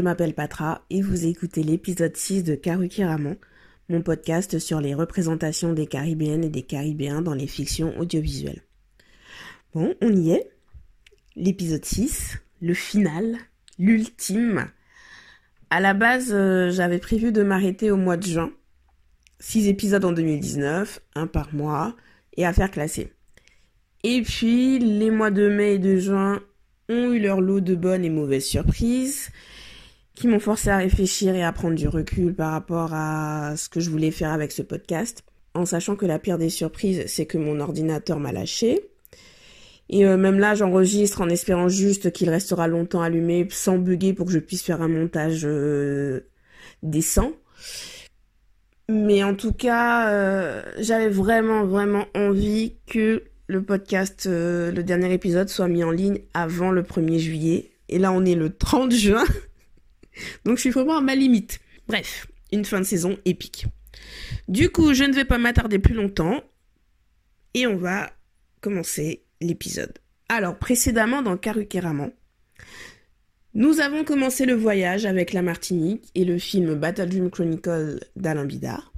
je m'appelle Patra et vous écoutez l'épisode 6 de Karukiraman, mon podcast sur les représentations des Caribéennes et des Caribéens dans les fictions audiovisuelles. Bon, on y est. L'épisode 6, le final, l'ultime. À la base, euh, j'avais prévu de m'arrêter au mois de juin. 6 épisodes en 2019, un par mois, et à faire classer. Et puis, les mois de mai et de juin ont eu leur lot de bonnes et mauvaises surprises qui m'ont forcé à réfléchir et à prendre du recul par rapport à ce que je voulais faire avec ce podcast, en sachant que la pire des surprises, c'est que mon ordinateur m'a lâché. Et euh, même là, j'enregistre en espérant juste qu'il restera longtemps allumé sans bugger pour que je puisse faire un montage euh, décent. Mais en tout cas, euh, j'avais vraiment, vraiment envie que le podcast, le dernier épisode, soit mis en ligne avant le 1er juillet. Et là, on est le 30 juin. Donc, je suis vraiment à ma limite. Bref, une fin de saison épique. Du coup, je ne vais pas m'attarder plus longtemps. Et on va commencer l'épisode. Alors, précédemment dans Karukeraman, nous avons commencé le voyage avec la Martinique et le film Battle Dream Chronicle d'Alain Bidard.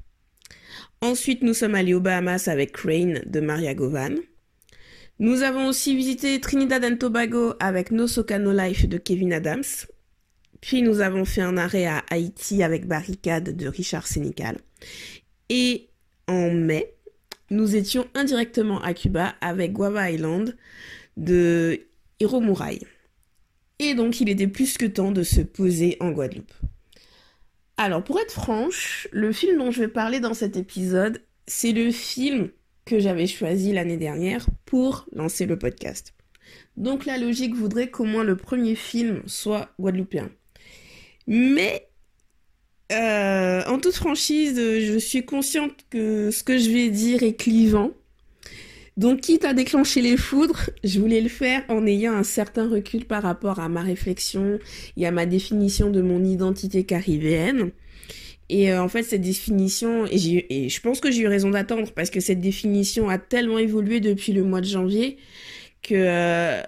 Ensuite, nous sommes allés aux Bahamas avec Crane de Maria Govan. Nous avons aussi visité Trinidad and Tobago avec No Soca No Life de Kevin Adams. Puis nous avons fait un arrêt à Haïti avec Barricade de Richard Sénécal. Et en mai, nous étions indirectement à Cuba avec Guava Island de Hiro Murai. Et donc il était plus que temps de se poser en Guadeloupe. Alors pour être franche, le film dont je vais parler dans cet épisode, c'est le film que j'avais choisi l'année dernière pour lancer le podcast. Donc la logique voudrait qu'au moins le premier film soit guadeloupéen. Mais euh, en toute franchise, je suis consciente que ce que je vais dire est clivant. Donc quitte à déclencher les foudres, je voulais le faire en ayant un certain recul par rapport à ma réflexion et à ma définition de mon identité caribéenne. Et euh, en fait, cette définition, et, je pense que j'ai eu raison d'attendre parce que cette définition a tellement évolué depuis le mois de janvier que euh,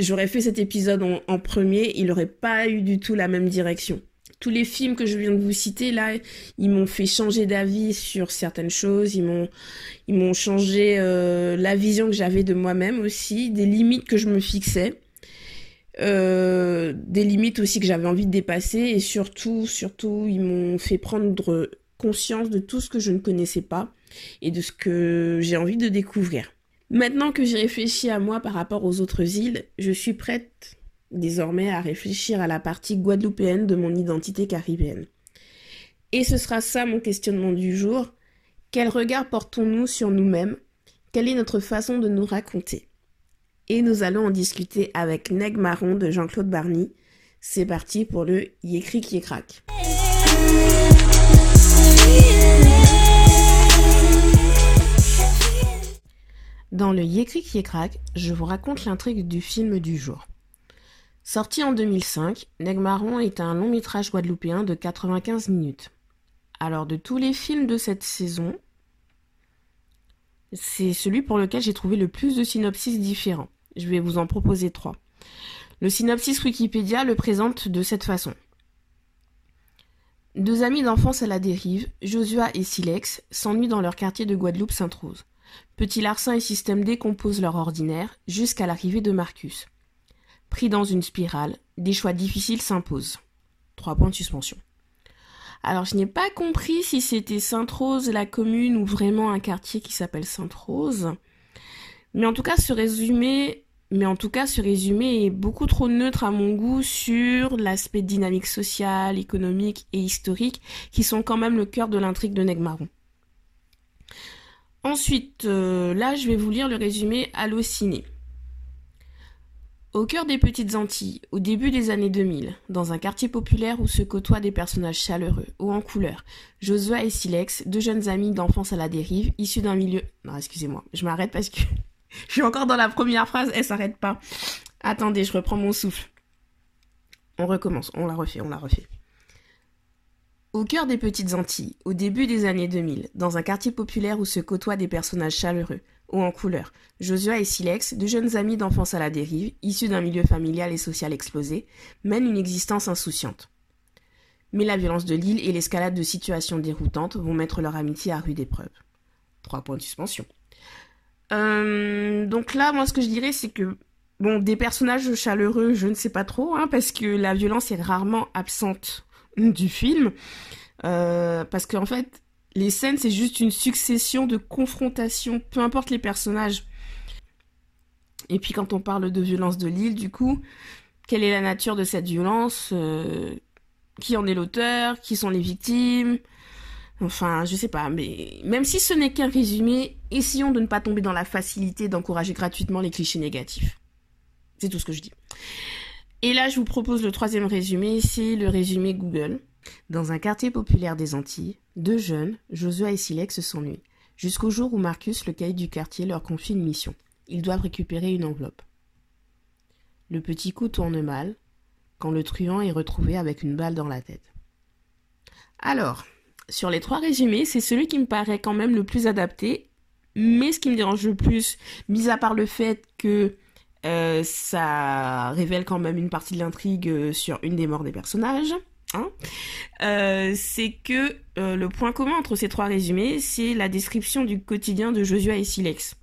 j'aurais fait cet épisode en, premier, il n'aurait pas eu du tout la même direction. Tous les films que je viens de vous citer là, ils m'ont fait changer d'avis sur certaines choses, ils m'ont, ils m'ont changé euh, la vision que j'avais de moi-même aussi, des limites que je me fixais. Euh, des limites aussi que j'avais envie de dépasser et surtout, surtout, ils m'ont fait prendre conscience de tout ce que je ne connaissais pas et de ce que j'ai envie de découvrir. Maintenant que j'ai réfléchi à moi par rapport aux autres îles, je suis prête désormais à réfléchir à la partie guadeloupéenne de mon identité caribéenne. Et ce sera ça mon questionnement du jour. Quel regard portons-nous sur nous-mêmes? Quelle est notre façon de nous raconter? Et nous allons en discuter avec Neg Marron de Jean-Claude Barny. C'est parti pour le Yécri qui craque. Dans le Yécri qui craque, je vous raconte l'intrigue du film du jour. Sorti en 2005, Neg Marron est un long métrage guadeloupéen de 95 minutes. Alors de tous les films de cette saison, c'est celui pour lequel j'ai trouvé le plus de synopsis différents. Je vais vous en proposer trois. Le synopsis Wikipédia le présente de cette façon. Deux amis d'enfance à la dérive, Josua et Silex, s'ennuient dans leur quartier de Guadeloupe Sainte-Rose. Petit Larcin et Système D composent leur ordinaire jusqu'à l'arrivée de Marcus. Pris dans une spirale, des choix difficiles s'imposent. Trois points de suspension. Alors je n'ai pas compris si c'était Sainte-Rose la commune ou vraiment un quartier qui s'appelle Sainte-Rose. Mais en tout cas, ce résumé mais en tout cas, ce résumé est beaucoup trop neutre à mon goût sur l'aspect dynamique social, économique et historique qui sont quand même le cœur de l'intrigue de Negmaron. Ensuite, euh, là, je vais vous lire le résumé Allociné. Au cœur des petites Antilles, au début des années 2000, dans un quartier populaire où se côtoient des personnages chaleureux, hauts en couleur, Josua et Silex, deux jeunes amis d'enfance à la dérive, issus d'un milieu... Non, excusez-moi, je m'arrête parce que je suis encore dans la première phrase, elle s'arrête pas. Attendez, je reprends mon souffle. On recommence, on la refait, on la refait. Au cœur des petites Antilles, au début des années 2000, dans un quartier populaire où se côtoient des personnages chaleureux, hauts en couleur, Josua et Silex, deux jeunes amis d'enfance à la dérive, issus d'un milieu familial et social explosé, mènent une existence insouciante. Mais la violence de l'île et l'escalade de situations déroutantes vont mettre leur amitié à rude épreuve. Trois points de suspension. Euh, donc là, moi, ce que je dirais, c'est que bon, des personnages chaleureux, je ne sais pas trop, hein, parce que la violence est rarement absente du film. Euh, parce qu'en fait, les scènes, c'est juste une succession de confrontations, peu importe les personnages. Et puis quand on parle de violence de l'île, du coup, quelle est la nature de cette violence euh, Qui en est l'auteur Qui sont les victimes? Enfin, je sais pas, mais même si ce n'est qu'un résumé, essayons de ne pas tomber dans la facilité d'encourager gratuitement les clichés négatifs. C'est tout ce que je dis. Et là, je vous propose le troisième résumé, c'est le résumé Google. Dans un quartier populaire des Antilles, deux jeunes, Josua et Silex, s'ennuient, jusqu'au jour où Marcus, le caïd du quartier, leur confie une mission. Ils doivent récupérer une enveloppe. Le petit coup tourne mal quand le truand est retrouvé avec une balle dans la tête. Alors, sur les trois résumés, c'est celui qui me paraît quand même le plus adapté, mais ce qui me dérange le plus, mis à part le fait que euh, ça révèle quand même une partie de l'intrigue euh, sur une des morts des personnages. Hein. Euh, c'est que le point commun entre ces trois résumés, c'est la description du quotidien de Josua et Silex.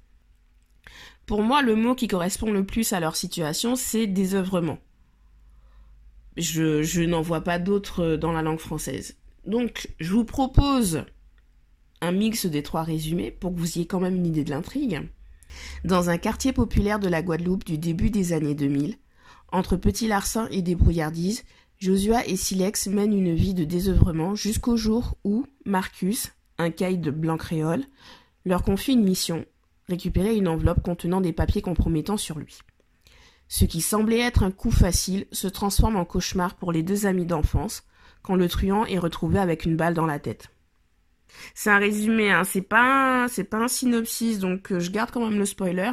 Pour moi, le mot qui correspond le plus à leur situation, c'est désœuvrement. Je, je n'en vois pas d'autres dans la langue française. Donc, je vous propose un mix des trois résumés pour que vous ayez quand même une idée de l'intrigue. Dans un quartier populaire de la Guadeloupe du début des années 2000, entre petits larcins et débrouillardises, Josua et Silex mènent une vie de désœuvrement jusqu'au jour où Marcus, un caïd de blanc créole, leur confie une mission, récupérer une enveloppe contenant des papiers compromettants sur lui. Ce qui semblait être un coup facile se transforme en cauchemar pour les deux amis d'enfance quand le truand est retrouvé avec une balle dans la tête. C'est un résumé, hein. c'est pas, c'est pas un synopsis, donc euh, je garde quand même le spoiler.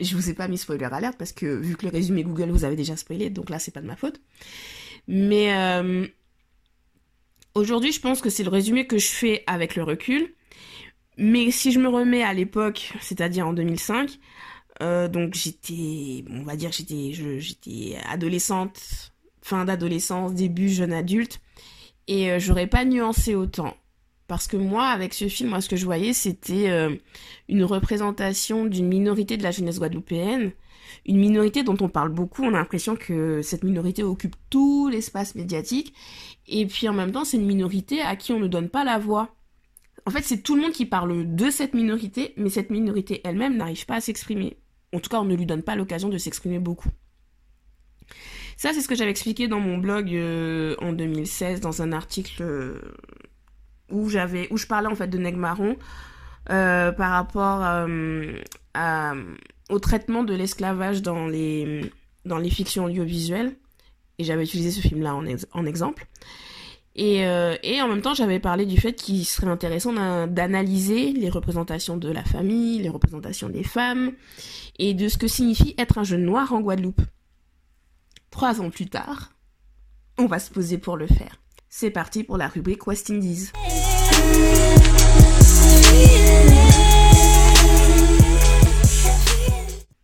Je vous ai pas mis spoiler alerte parce que vu que le résumé Google vous avez déjà spoilé, donc là c'est pas de ma faute. Mais euh, aujourd'hui, je pense que c'est le résumé que je fais avec le recul. Mais si je me remets à l'époque, c'est-à-dire en 2005, euh, donc j'étais, on va dire, j'étais, j'étais adolescente, fin d'adolescence, début jeune adulte, et j'aurais pas nuancé autant. Parce que moi, avec ce film, moi, ce que je voyais, c'était euh, une représentation d'une minorité de la jeunesse guadeloupéenne, une minorité dont on parle beaucoup. On a l'impression que cette minorité occupe tout l'espace médiatique. Et puis en même temps, c'est une minorité à qui on ne donne pas la voix. En fait, c'est tout le monde qui parle de cette minorité, mais cette minorité elle-même n'arrive pas à s'exprimer. En tout cas, on ne lui donne pas l'occasion de s'exprimer beaucoup. Ça, c'est ce que j'avais expliqué dans mon blog euh, en 2016, dans un article euh, où j'avais où je parlais en fait de Neg Marron euh, par rapport euh, au traitement de l'esclavage dans les dans les fictions audiovisuelles. Et j'avais utilisé ce film là en, en exemple. Et, euh, et, en même temps j'avais parlé du fait qu'il serait intéressant d'analyser les représentations de la famille les représentations des femmes et de ce que signifie être un jeune noir en Guadeloupe. Trois ans plus tard on va se poser pour le faire. C'est parti pour la rubrique West Indies.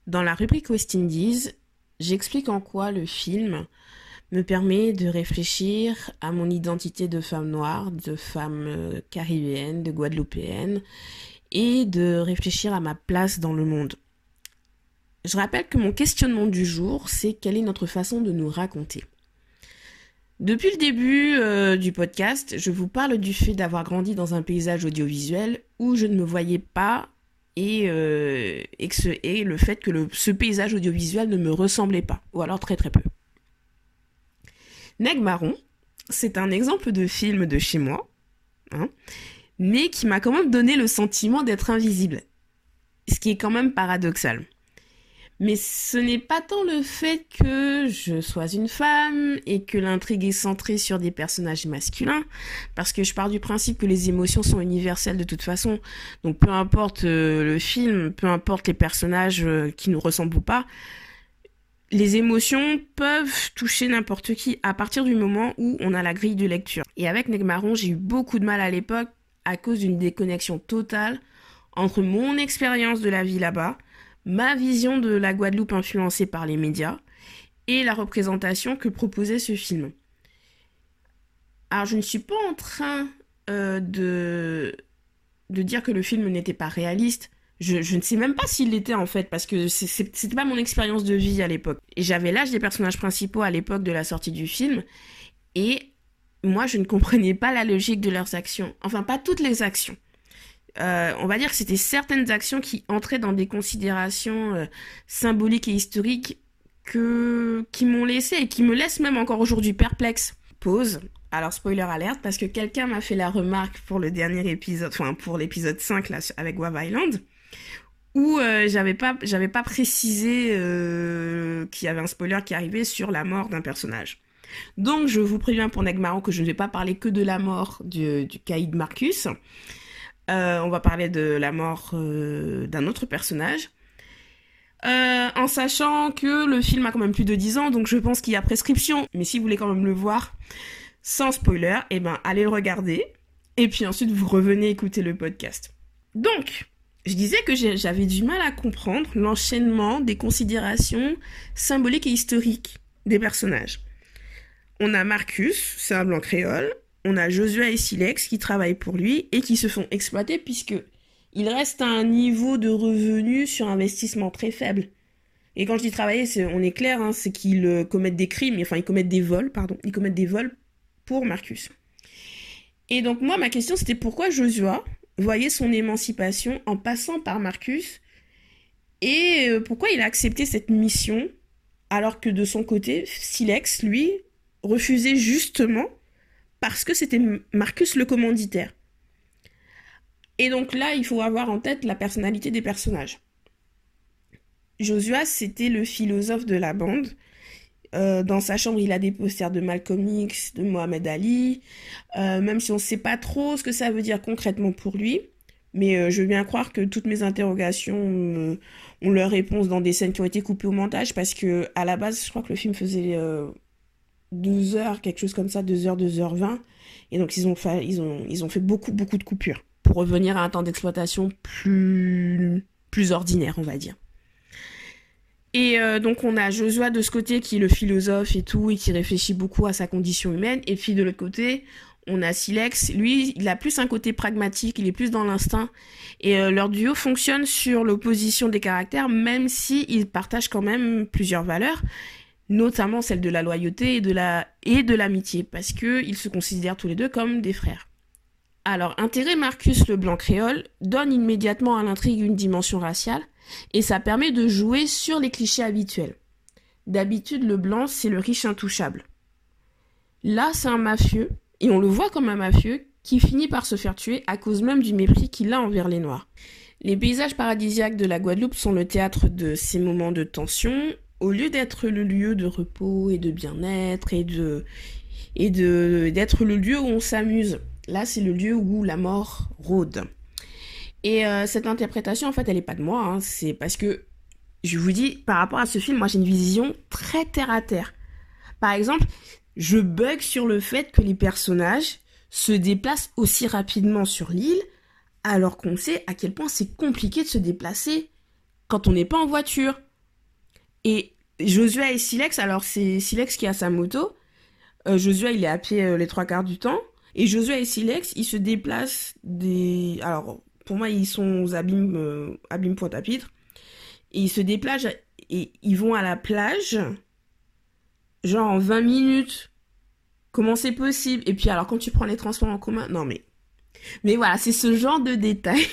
Dans la rubrique West Indies, j'explique en quoi le film me permet de réfléchir à mon identité de femme noire, de femme euh, caribéenne, de guadeloupéenne, et de réfléchir à ma place dans le monde. Je rappelle que mon questionnement du jour, c'est quelle est notre façon de nous raconter. Depuis le début euh, du podcast, je vous parle du fait d'avoir grandi dans un paysage audiovisuel où je ne me voyais pas et, euh, et, le fait que ce paysage audiovisuel ne me ressemblait pas, ou alors très très peu. Neg Marron, c'est un exemple de film de chez moi, hein, mais qui m'a quand même donné le sentiment d'être invisible, ce qui est quand même paradoxal. Mais ce n'est pas tant le fait que je sois une femme et que l'intrigue est centrée sur des personnages masculins, parce que je pars du principe que les émotions sont universelles de toute façon. Donc peu importe euh, le film, peu importe les personnages euh, qui nous ressemblent ou pas, les émotions peuvent toucher n'importe qui à partir du moment où on a la grille de lecture. Et avec Negmaron, j'ai eu beaucoup de mal à l'époque à cause d'une déconnexion totale entre mon expérience de la vie là-bas, ma vision de la Guadeloupe influencée par les médias et la représentation que proposait ce film. Alors je ne suis pas en train euh, de, de dire que le film n'était pas réaliste. Je, ne sais même pas s'il l'était en fait, parce que c'était pas mon expérience de vie à l'époque. Et j'avais l'âge des personnages principaux à l'époque de la sortie du film, et moi je ne comprenais pas la logique de leurs actions. Enfin, pas toutes les actions. Euh, on va dire que c'était certaines actions qui entraient dans des considérations euh, symboliques et historiques que, qui m'ont laissé et qui me laissent même encore aujourd'hui perplexe. Pause. Alors spoiler alerte parce que quelqu'un m'a fait la remarque pour le dernier épisode, enfin pour l'épisode 5 là avec Wave Island où euh, j'avais pas j'avais pas précisé qu'il y avait un spoiler qui arrivait sur la mort d'un personnage. Donc je vous préviens pour Negmaron que je ne vais pas parler que de la mort du, du caïd Marcus. Euh, on va parler de la mort euh, d'un autre personnage. Euh, en sachant que le film a quand même plus de 10 ans, donc je pense qu'il y a prescription. Mais si vous voulez quand même le voir sans spoiler, eh ben allez le regarder. Et puis ensuite vous revenez écouter le podcast. Donc, je disais que j'avais du mal à comprendre l'enchaînement des considérations symboliques et historiques des personnages. On a Marcus, c'est un blanc créole, on a Joshua et Silex qui travaillent pour lui et qui se font exploiter puisque il reste à un niveau de revenu sur investissement très faible. Et quand je dis travailler, on est clair, hein, c'est qu'ils euh, commettent des crimes, enfin ils commettent des vols, pardon, ils commettent des vols pour Marcus. Et donc moi, ma question c'était pourquoi Joshua voyait son émancipation en passant par Marcus et euh, pourquoi il a accepté cette mission alors que de son côté, Silex, lui, refusait justement parce que c'était Marcus le commanditaire. Et donc là, il faut avoir en tête la personnalité des personnages. Joshua, c'était le philosophe de la bande. Euh, dans sa chambre, il a des posters de Malcolm X, de Mohamed Ali, euh, même si on ne sait pas trop ce que ça veut dire concrètement pour lui. Mais euh, je veux bien croire que toutes mes interrogations ont leur réponse dans des scènes qui ont été coupées au montage, parce que à la base, je crois que le film faisait 2 heures, quelque chose comme ça, 2 heures, 2 heures 20. Et donc ils ont fait, ils ont, ils ont fait beaucoup, beaucoup de coupures pour revenir à un temps d'exploitation plus, plus ordinaire, on va dire. Et euh, donc on a Joshua de ce côté qui est le philosophe et tout, et qui réfléchit beaucoup à sa condition humaine. Et puis de l'autre côté, on a Silex. Lui, il a plus un côté pragmatique, il est plus dans l'instinct. Et euh, leur duo fonctionne sur l'opposition des caractères, même s'ils partagent quand même plusieurs valeurs notamment celle de la loyauté et de la et l'amitié, parce que ils se considèrent tous les deux comme des frères. Alors, intégrer Marcus le blanc créole donne immédiatement à l'intrigue une dimension raciale, et ça permet de jouer sur les clichés habituels. D'habitude, le blanc, c'est le riche intouchable. Là, c'est un mafieux, et on le voit comme un mafieux, qui finit par se faire tuer à cause même du mépris qu'il a envers les Noirs. Les paysages paradisiaques de la Guadeloupe sont le théâtre de ces moments de tension au lieu d'être le lieu de repos et de bien-être et de d'être le lieu où on s'amuse, là c'est le lieu où la mort rôde. Et euh, cette interprétation en fait elle est pas de moi, hein. c'est parce que je vous dis par rapport à ce film, moi j'ai une vision très terre à terre. Par exemple, je bug sur le fait que les personnages se déplacent aussi rapidement sur l'île alors qu'on sait à quel point c'est compliqué de se déplacer quand on n'est pas en voiture. Et Joshua et Silex, alors c'est Silex qui a sa moto. Euh, Joshua, il est à pied euh, les trois quarts du temps. Et Joshua et Silex, ils se déplacent des. Alors, pour moi, ils sont aux abîmes, euh, Pointe-à-Pitre. Et ils se déplacent et ils vont à la plage, genre en 20 minutes. Comment c'est possible? Et puis, alors, quand tu prends les transports en commun. Non, mais. Mais voilà, c'est ce genre de détails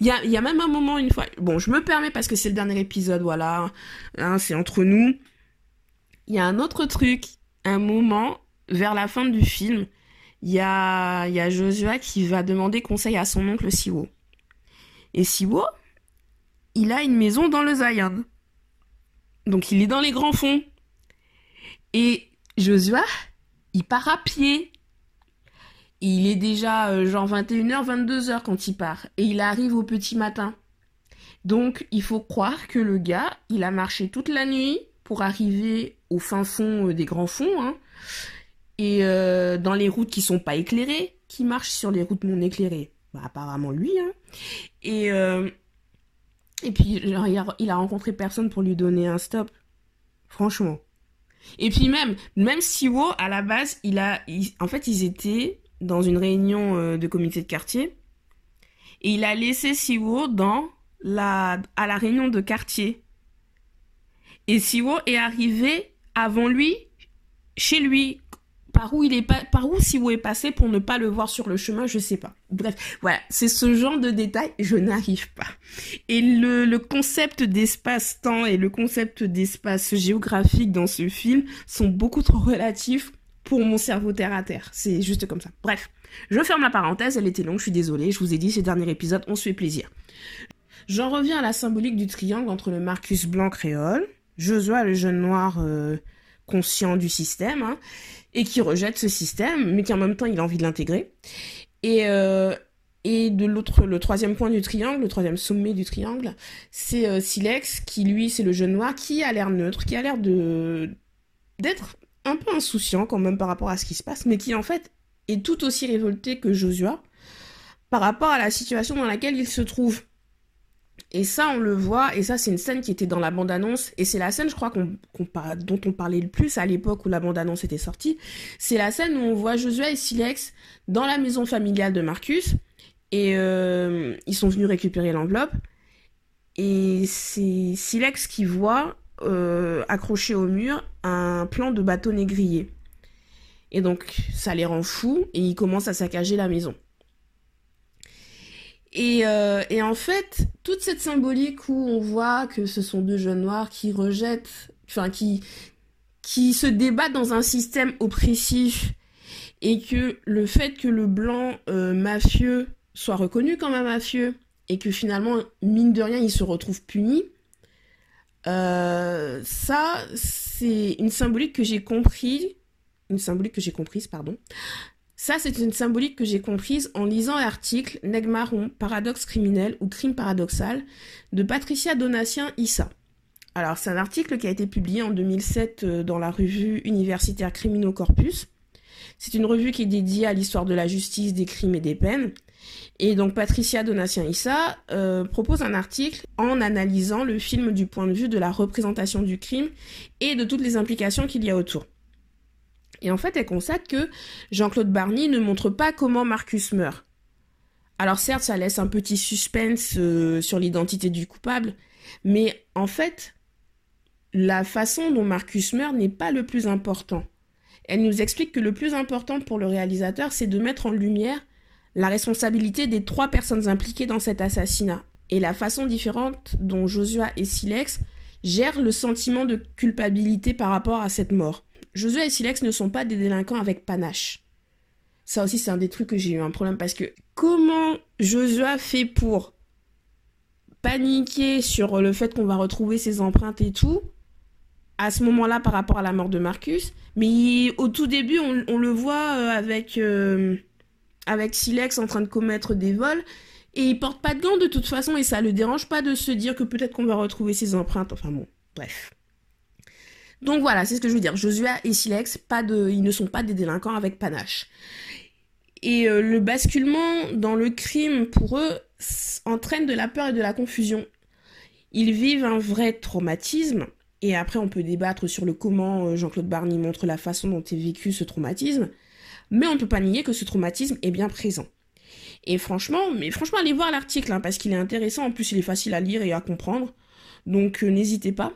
il y a, y a, même un moment, une fois, bon, je me permets parce que c'est le dernier épisode, voilà, hein, c'est entre nous. Il y a un autre truc, un moment, vers la fin du film, il y a, y a Joshua qui va demander conseil à son oncle Siwo. Et Siwo, il a une maison dans le Zion. Donc il est dans les grands fonds. Et Joshua, il part à pied il est déjà euh, genre 21h, 22h quand il part. Et il arrive au petit matin. Donc il faut croire que le gars, il a marché toute la nuit pour arriver au fin fond des grands fonds, hein, et dans les routes qui sont pas éclairées, qui marche sur les routes non éclairées bah, Apparemment lui. Hein. Et, puis, il a rencontré personne pour lui donner un stop. Franchement. Et puis même, même Siwo, à la base, il a, en fait, ils étaient dans une réunion euh, de comité de quartier. Et il a laissé Siwo dans la, à la réunion de quartier. Et Siwo est arrivé avant lui, chez lui, par où il est par où Siwo est passé pour ne pas le voir sur le chemin, je sais pas. Bref, voilà, c'est ce genre de détails, je n'arrive pas. Et le, le concept d'espace-temps et le concept d'espace géographique dans ce film sont beaucoup trop relatifs pour mon cerveau terre à terre. C'est juste comme ça. Bref, je ferme la parenthèse, elle était longue, je suis désolée, je vous ai dit, ces derniers épisodes, on se fait plaisir. J'en reviens à la symbolique du triangle entre le Marcus blanc créole, Josua le jeune noir euh, conscient du système, hein, et qui rejette ce système, mais qui en même temps il a envie de l'intégrer. Et, euh, de l'autre, le troisième point du triangle, le troisième sommet du triangle, c'est euh, Silex, qui lui c'est le jeune noir, qui a l'air neutre, qui a l'air d'être un peu insouciant quand même par rapport à ce qui se passe, mais qui en fait est tout aussi révolté que Josua par rapport à la situation dans laquelle il se trouve. Et ça, on le voit, et ça, c'est une scène qui était dans la bande-annonce, et c'est la scène, je crois, dont on parlait le plus à l'époque où la bande-annonce était sortie. C'est la scène où on voit Josué et Silex dans la maison familiale de Marcus, et euh, ils sont venus récupérer l'enveloppe, et c'est Silex qui voit, euh, accroché au mur, un plan de bateau négrier. Et donc, ça les rend fous, et ils commencent à saccager la maison. Euh, et, en fait, toute cette symbolique où on voit que ce sont deux jeunes noirs qui rejettent, enfin qui, qui se débattent dans un système oppressif et que le fait que le blanc euh, mafieux soit reconnu comme un mafieux et que finalement, mine de rien, il se retrouve puni, euh, ça, c'est une symbolique que j'ai compris, une symbolique que j'ai comprise, pardon, ça, c'est une symbolique que j'ai comprise en lisant l'article Nègre marron, paradoxe criminel ou crime paradoxal de Patricia Donatien Issa. Alors, c'est un article qui a été publié en 2007 euh, dans la revue universitaire Criminal Corpus. C'est une revue qui est dédiée à l'histoire de la justice, des crimes et des peines. Et donc Patricia Donatien Issa euh, propose un article en analysant le film du point de vue de la représentation du crime et de toutes les implications qu'il y a autour. Et en fait, elle constate que Jean-Claude Barny ne montre pas comment Marcus meurt. Alors certes, ça laisse un petit suspense euh, sur l'identité du coupable, mais en fait, la façon dont Marcus meurt n'est pas le plus important. Elle nous explique que le plus important pour le réalisateur, c'est de mettre en lumière la responsabilité des trois personnes impliquées dans cet assassinat et la façon différente dont Joshua et Silex gèrent le sentiment de culpabilité par rapport à cette mort. Josué et Silex ne sont pas des délinquants avec panache. Ça aussi, c'est un des trucs que j'ai eu un problème parce que comment Josué fait pour paniquer sur le fait qu'on va retrouver ses empreintes et tout à ce moment-là par rapport à la mort de Marcus, mais au tout début, on, le voit euh, avec, euh, avec Silex en train de commettre des vols et il porte pas de gants de toute façon et ça le dérange pas de se dire que peut-être qu'on va retrouver ses empreintes. Enfin bon, bref. Donc voilà, c'est ce que je veux dire. Joshua et Silex, pas de, ils ne sont pas des délinquants avec panache. Et euh, le basculement dans le crime, pour eux, entraîne de la peur et de la confusion. Ils vivent un vrai traumatisme, et après on peut débattre sur le comment euh, Jean-Claude Barny montre la façon dont est vécu ce traumatisme, mais on ne peut pas nier que ce traumatisme est bien présent. Et franchement, mais franchement, allez voir l'article, hein, parce qu'il est intéressant, en plus il est facile à lire et à comprendre, donc euh, n'hésitez pas.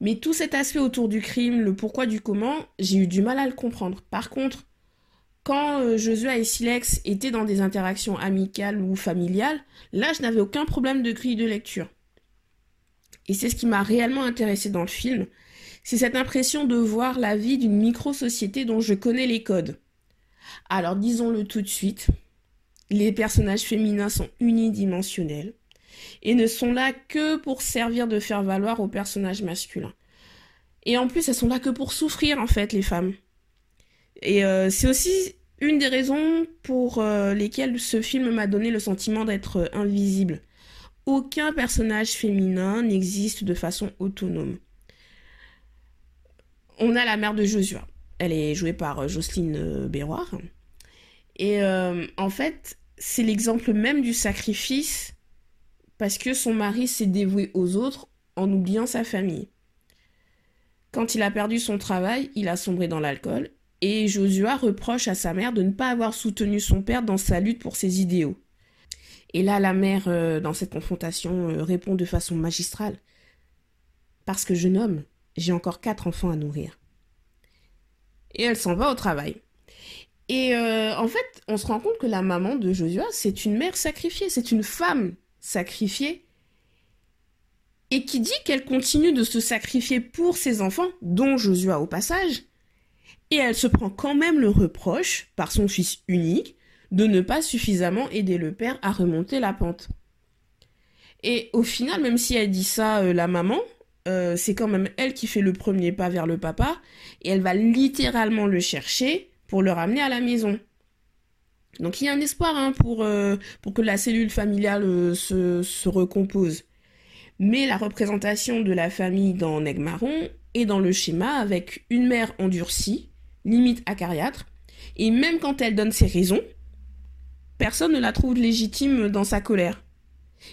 Mais tout cet aspect autour du crime, le pourquoi du comment, j'ai eu du mal à le comprendre. Par contre, quand euh, Joshua et Silex étaient dans des interactions amicales ou familiales, là, je n'avais aucun problème de grille de lecture. Et c'est ce qui m'a réellement intéressé dans le film. C'est cette impression de voir la vie d'une micro-société dont je connais les codes. Alors disons-le tout de suite, les personnages féminins sont unidimensionnels et ne sont là que pour servir de faire valoir aux personnages masculins. Et en plus, elles sont là que pour souffrir, en fait, les femmes. Et euh, c'est aussi une des raisons pour euh, lesquelles ce film m'a donné le sentiment d'être euh, invisible. Aucun personnage féminin n'existe de façon autonome. on a la mère de Josua. Elle est jouée par Jocelyne Béroir. Et en fait, c'est l'exemple même du sacrifice parce que son mari s'est dévoué aux autres en oubliant sa famille. Quand il a perdu son travail, il a sombré dans l'alcool et Josua reproche à sa mère de ne pas avoir soutenu son père dans sa lutte pour ses idéaux. Et là, la mère, euh, dans cette confrontation, euh, répond de façon magistrale. Parce que jeune homme, j'ai encore quatre enfants à nourrir. Et elle s'en va au travail. Et euh, en fait, on se rend compte que la maman de Josua, c'est une mère sacrifiée, c'est une femme sacrifiée. Et qui dit qu'elle continue de se sacrifier pour ses enfants, dont Josua au passage, et elle se prend quand même le reproche, par son fils unique, de ne pas suffisamment aider le père à remonter la pente. Et au final, même si elle dit ça, euh, la maman, euh, c'est quand même elle qui fait le premier pas vers le papa, et elle va littéralement le chercher pour le ramener à la maison. Donc il y a un espoir hein, pour, euh, pour que la cellule familiale se, se, recompose. Mais la représentation de la famille dans Negmaron est dans le schéma avec une mère endurcie, limite acariâtre, et même quand elle donne ses raisons, personne ne la trouve légitime dans sa colère.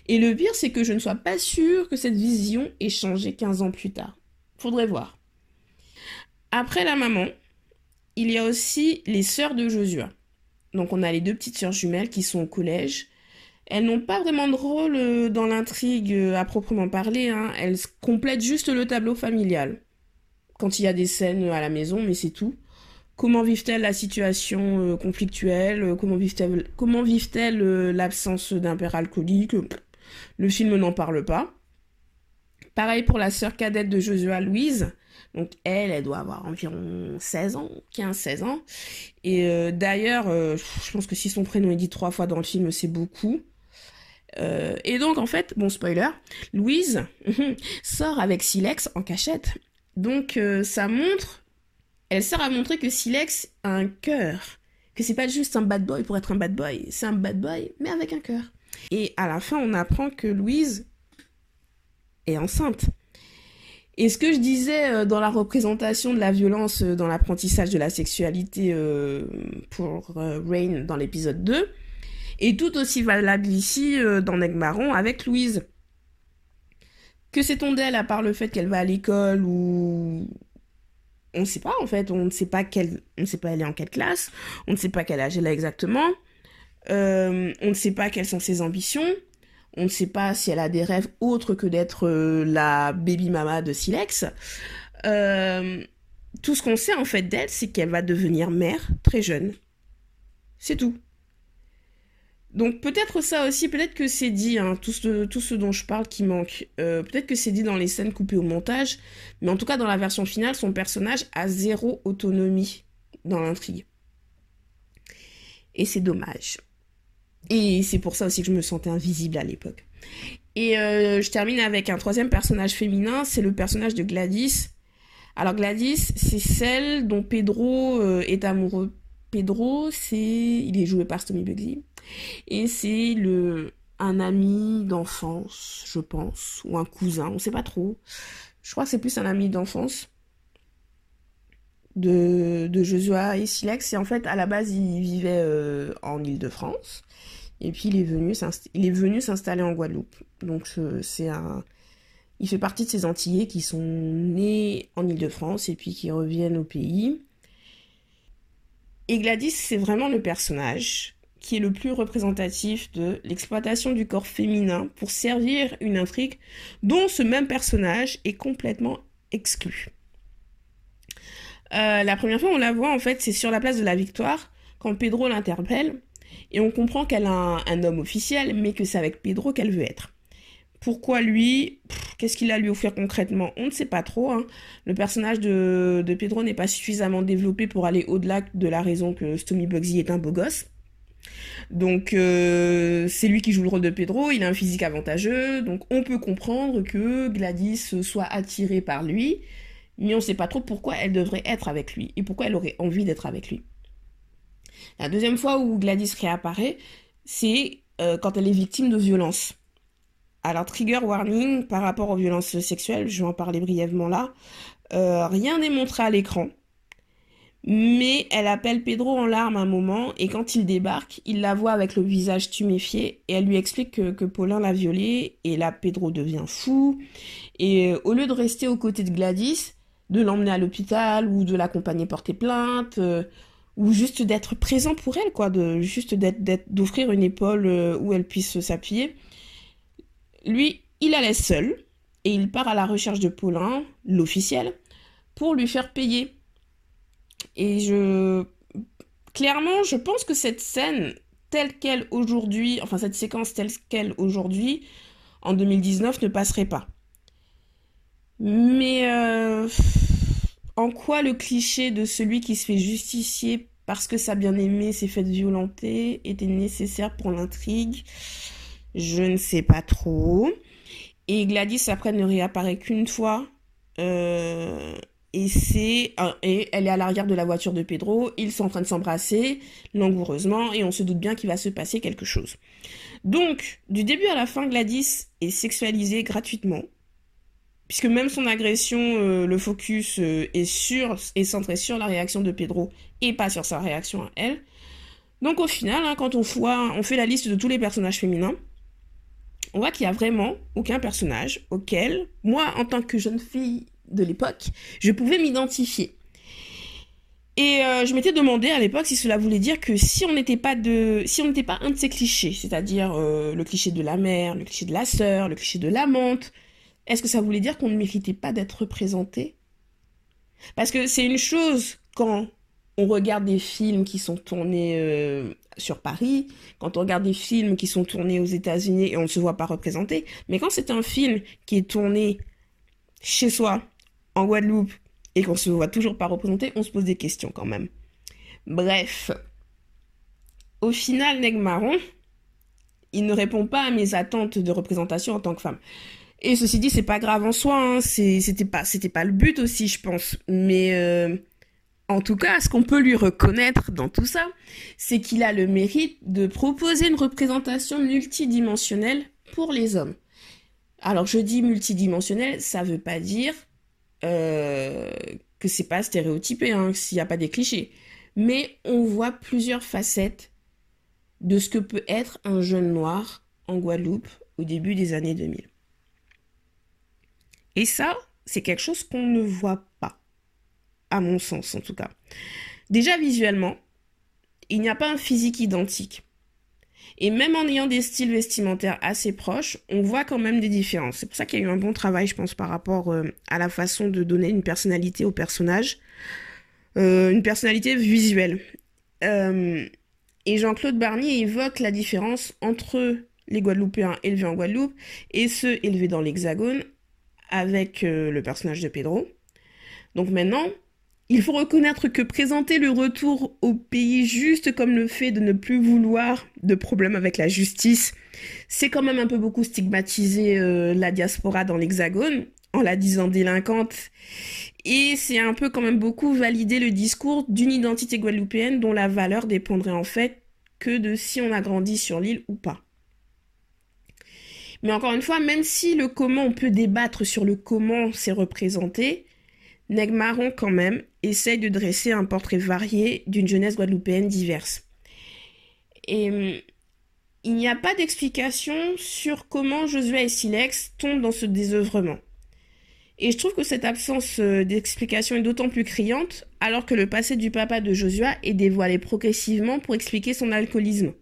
Et le pire, c'est que je ne sois pas sûre que cette vision ait changé 15 ans plus tard. Faudrait voir. Après la maman, il y a aussi les sœurs de Josua. Donc on a les deux petites sœurs jumelles qui sont au collège. Elles n'ont pas vraiment de rôle euh, dans l'intrigue euh, à proprement parler. Hein. Elles complètent juste le tableau familial. Quand il y a des scènes à la maison, mais c'est tout. Comment vivent-elles la situation euh, conflictuelle euh, Comment vivent-elles euh, l'absence d'un père alcoolique Le film n'en parle pas. Pareil pour la sœur cadette de Joshua Louise. Donc elle, elle doit avoir environ 16 ans, 15-16 ans. Et d'ailleurs, je pense que si son prénom est dit trois fois dans le film, c'est beaucoup. et donc en fait, bon spoiler, Louise sort avec Silex en cachette. Donc ça montre elle sert à montrer que Silex a un cœur. Que c'est pas juste un bad boy pour être un bad boy. C'est un bad boy, mais avec un cœur. Et à la fin, on apprend que Louise est enceinte. Et ce que je disais euh, dans la représentation de la violence euh, dans l'apprentissage de la sexualité euh, pour Rain dans l'épisode 2 est tout aussi valable ici dans Negmaron avec Louise. Que sait-on d'elle à part le fait qu'elle va à l'école ou on ne sait pas en fait, on ne sait pas quelle, on ne sait pas elle est en quelle classe, on ne sait pas quel âge elle a exactement, euh, on ne sait pas quelles sont ses ambitions, on ne sait pas si elle a des rêves autres que d'être euh, la baby mama de Silex. Euh, tout ce qu'on sait en fait d'elle, c'est qu'elle va devenir mère très jeune. C'est tout. Donc peut-être ça aussi, peut-être que c'est dit, hein, tout, ce, dont je parle qui manque, euh, peut-être que c'est dit dans les scènes coupées au montage, mais en tout cas dans la version finale, son personnage a zéro autonomie dans l'intrigue. Et c'est dommage. Et c'est pour ça aussi que je me sentais invisible à l'époque. Et euh, je termine avec un troisième personnage féminin, c'est le personnage de Gladys. Alors Gladys, c'est celle dont Pedro euh, est amoureux. Pedro, c'est... Il est joué par Stomy Bugsy. Et c'est le un ami d'enfance, je pense, ou un cousin, on sait pas trop. Je crois que c'est plus un ami d'enfance de, de Josua et Silex. Et en fait, à la base, il vivait euh, en Ile-de-France. Et puis, il est venu, il est venu s'installer en Guadeloupe. Donc, c'est un... Il fait partie de ces Antillais qui sont nés en Ile-de-France et puis qui reviennent au pays. Et Gladys, c'est vraiment le personnage qui est le plus représentatif de l'exploitation du corps féminin pour servir une intrigue dont ce même personnage est complètement exclu. Euh, la première fois on la voit en fait c'est sur la place de la victoire quand Pedro l'interpelle et on comprend qu'elle a un, homme officiel mais que c'est avec Pedro qu'elle veut être. Pourquoi lui Qu'est-ce qu'il a lui offert concrètement? On ne sait pas trop. Hein. Le personnage de, Pedro n'est pas suffisamment développé pour aller au-delà de la raison que Stomy Bugsy est un beau gosse. Donc euh, c'est lui qui joue le rôle de Pedro, il a un physique avantageux, donc on peut comprendre que Gladys soit attirée par lui, mais on ne sait pas trop pourquoi elle devrait être avec lui et pourquoi elle aurait envie d'être avec lui. La deuxième fois où Gladys réapparaît, c'est euh, quand elle est victime de violences. Alors trigger warning par rapport aux violences sexuelles, je vais en parler brièvement là. rien n'est montré à l'écran. Mais elle appelle Pedro en larmes un moment et quand il débarque, il la voit avec le visage tuméfié et elle lui explique que, Paulin l'a violée et là Pedro devient fou et euh, au lieu de rester aux côtés de Gladys, de l'emmener à l'hôpital ou de l'accompagner porter plainte euh, ou juste d'être présent pour elle quoi, de juste d'offrir une épaule euh, où elle puisse s'appuyer. Lui, il la laisse seule et il part à la recherche de Paulin, l'officiel, pour lui faire payer et je. Clairement, je pense que cette scène, telle qu'elle aujourd'hui, enfin cette séquence telle qu'elle aujourd'hui, en 2019, ne passerait pas. Mais euh, en quoi le cliché de celui qui se fait justicier parce que sa bien-aimée s'est faite violenter était nécessaire pour l'intrigue? Je ne sais pas trop. Et Gladys, après, ne réapparaît qu'une fois. Euh, et c'est et elle est à l'arrière de la voiture de Pedro, ils sont en train de s'embrasser langoureusement et on se doute bien qu'il va se passer quelque chose. Donc, du début à la fin, Gladys est sexualisée gratuitement. Puisque même son agression, euh, le focus euh, est sur est centré sur la réaction de Pedro et pas sur sa réaction à elle. Donc au final, hein, quand on, voit, on fait la liste de tous les personnages féminins, on voit qu'il n'y a vraiment aucun personnage auquel, moi, en tant que jeune fille de l'époque, je pouvais m'identifier. Et euh, je m'étais demandé à l'époque si cela voulait dire que si on n'était pas si pas un de ces clichés, c'est-à-dire euh, le cliché de la mère, le cliché de la sœur, le cliché de l'amante, est-ce que ça voulait dire qu'on ne méritait pas d'être représenté? Parce que c'est une chose quand on regarde des films qui sont tournés euh, sur Paris, quand on regarde des films qui sont tournés aux États-Unis et on ne se voit pas représenté, mais quand c'est un film qui est tourné chez soi, en Guadeloupe et qu'on se voit toujours pas représenté, on se pose des questions quand même. Bref, au final, Neg Marron, il ne répond pas à mes attentes de représentation en tant que femme. Et ceci dit, c'est pas grave en soi, hein. c'était pas, c'était pas le but aussi, je pense. Mais euh, en tout cas, ce qu'on peut lui reconnaître dans tout ça, c'est qu'il a le mérite de proposer une représentation multidimensionnelle pour les hommes. Alors je dis multidimensionnel, ça veut pas dire euh, que c'est pas stéréotypé, hein, s'il n'y a pas des clichés. Mais on voit plusieurs facettes de ce que peut être un jeune noir en Guadeloupe au début des années 2000. Et ça, c'est quelque chose qu'on ne voit pas, à mon sens en tout cas. Déjà visuellement, il n'y a pas un physique identique. Et même en ayant des styles vestimentaires assez proches, on voit quand même des différences. C'est pour ça qu'il y a eu un bon travail, je pense, par rapport euh, à la façon de donner une personnalité au personnage. Euh, une personnalité visuelle. Euh, et Jean-Claude Barnier évoque la différence entre les Guadeloupéens élevés en Guadeloupe et ceux élevés dans l'Hexagone avec le personnage de Pedro. Donc maintenant, il faut reconnaître que présenter le retour au pays juste comme le fait de ne plus vouloir de problème avec la justice, c'est quand même un peu beaucoup stigmatiser euh, la diaspora dans l'Hexagone en la disant délinquante. Et c'est un peu quand même beaucoup valider le discours d'une identité guadeloupéenne dont la valeur dépendrait en fait que de si on a grandi sur l'île ou pas. Mais encore une fois, même si le comment, on peut débattre sur le comment c'est représenté, Negmaron, quand même, essaye de dresser un portrait varié d'une jeunesse guadeloupéenne diverse. Et hum, il n'y a pas d'explication sur comment Josué et Silex tombent dans ce désœuvrement. Et je trouve que cette absence euh, d'explication est d'autant plus criante alors que le passé du papa de Josué est dévoilé progressivement pour expliquer son alcoolisme.